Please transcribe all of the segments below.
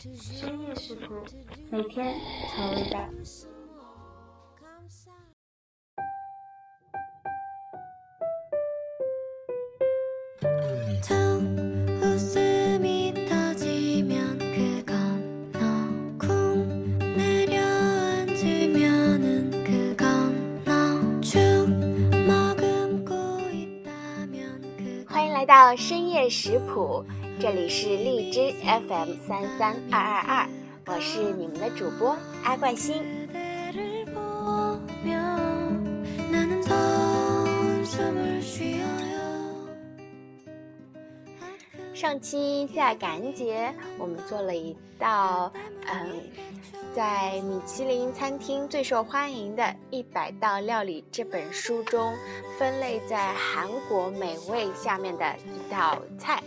深夜食谱，每天调味道。欢迎来到深夜食谱，这里是荔枝 FM 三三二二二，我是你们的主播阿冠星。上期在感恩节，我们做了一道，嗯，在米其林餐厅最受欢迎的一百道料理这本书中分类在韩国美味下面的一道菜，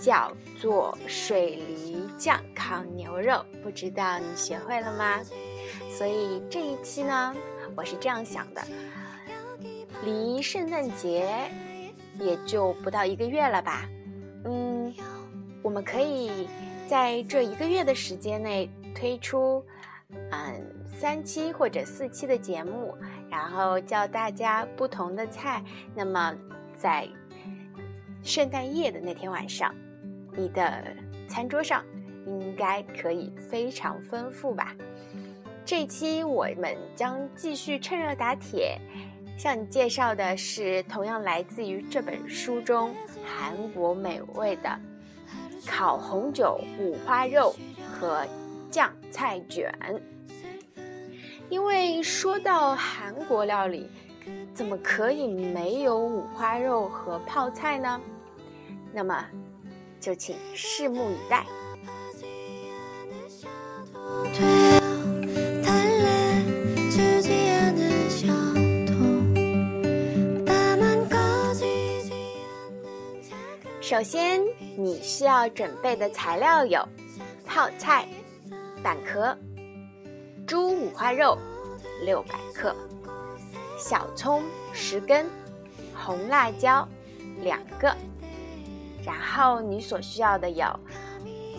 叫做水梨酱烤牛肉。不知道你学会了吗？所以这一期呢，我是这样想的：离圣诞节也就不到一个月了吧。嗯，我们可以在这一个月的时间内推出，嗯，三期或者四期的节目，然后教大家不同的菜。那么，在圣诞夜的那天晚上，你的餐桌上应该可以非常丰富吧？这期我们将继续趁热打铁。向你介绍的是同样来自于这本书中韩国美味的烤红酒五花肉和酱菜卷。因为说到韩国料理，怎么可以没有五花肉和泡菜呢？那么，就请拭目以待。首先，你需要准备的材料有：泡菜蛋壳、猪五花肉六百克、小葱十根、红辣椒两个。然后你所需要的有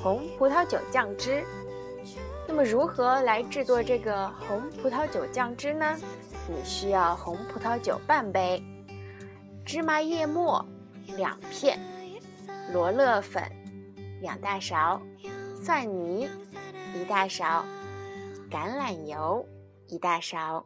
红葡萄酒酱汁。那么，如何来制作这个红葡萄酒酱汁呢？你需要红葡萄酒半杯、芝麻叶末两片。罗勒粉两大勺，蒜泥一大勺，橄榄油一大勺。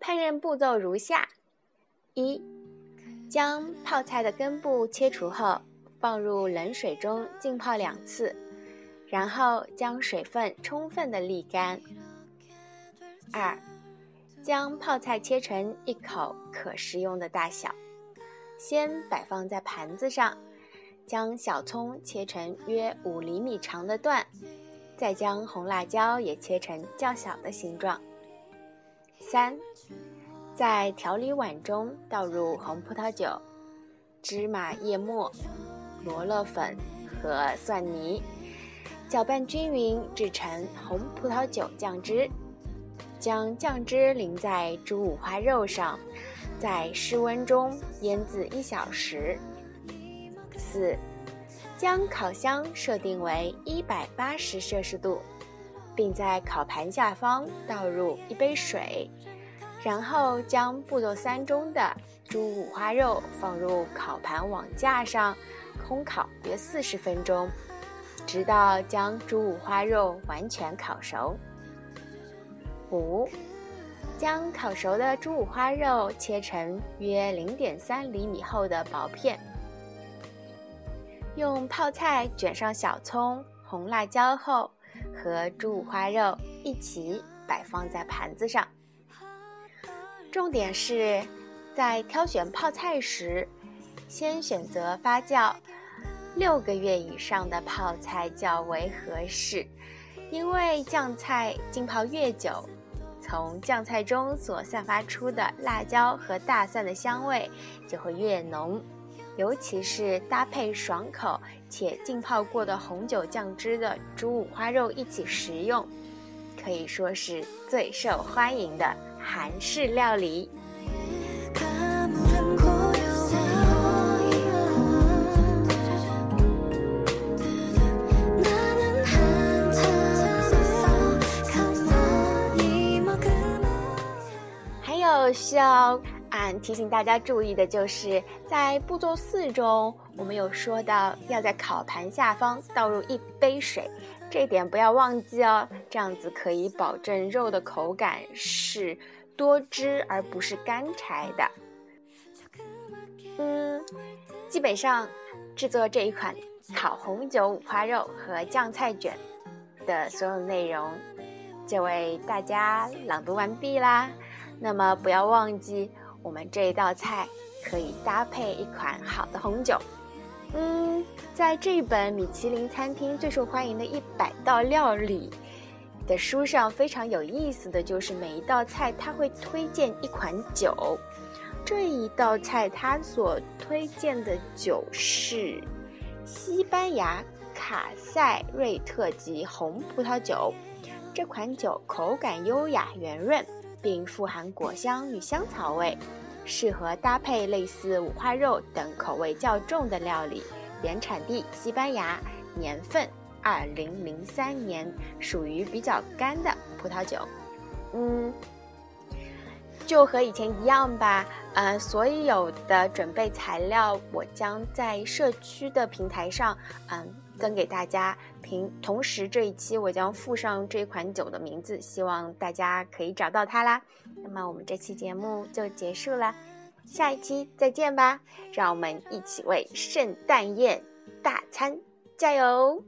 烹饪步骤如下：一、将泡菜的根部切除后，放入冷水中浸泡两次。然后将水分充分的沥干。二，将泡菜切成一口可食用的大小，先摆放在盘子上，将小葱切成约五厘米长的段，再将红辣椒也切成较小的形状。三，在调理碗中倒入红葡萄酒、芝麻叶末、罗勒粉和蒜泥。搅拌均匀，制成红葡萄酒酱汁。将酱汁淋在猪五花肉上，在室温中腌制一小时。四，将烤箱设定为一百八十摄氏度，并在烤盘下方倒入一杯水，然后将步骤三中的猪五花肉放入烤盘网架上，烘烤约四十分钟。直到将猪五花肉完全烤熟。五，将烤熟的猪五花肉切成约零点三厘米厚的薄片，用泡菜卷上小葱、红辣椒后，和猪五花肉一起摆放在盘子上。重点是在挑选泡菜时，先选择发酵。六个月以上的泡菜较为合适，因为酱菜浸泡越久，从酱菜中所散发出的辣椒和大蒜的香味就会越浓，尤其是搭配爽口且浸泡过的红酒酱汁的猪五花肉一起食用，可以说是最受欢迎的韩式料理。需要俺提醒大家注意的就是，在步骤四中，我们有说到要在烤盘下方倒入一杯水，这点不要忘记哦。这样子可以保证肉的口感是多汁而不是干柴的。嗯，基本上制作这一款烤红酒五花肉和酱菜卷的所有内容就为大家朗读完毕啦。那么不要忘记。我们这一道菜可以搭配一款好的红酒。嗯，在这本米其林餐厅最受欢迎的一百道料理的书上，非常有意思的就是每一道菜它会推荐一款酒。这一道菜它所推荐的酒是西班牙卡塞瑞特级红葡萄酒。这款酒口感优雅圆润。并富含果香与香草味，适合搭配类似五花肉等口味较重的料理。原产地西班牙，年份二零零三年，属于比较干的葡萄酒。嗯，就和以前一样吧。呃，所有的准备材料，我将在社区的平台上，嗯。分给大家平，同时这一期我将附上这款酒的名字，希望大家可以找到它啦。那么我们这期节目就结束了，下一期再见吧！让我们一起为圣诞宴大餐加油！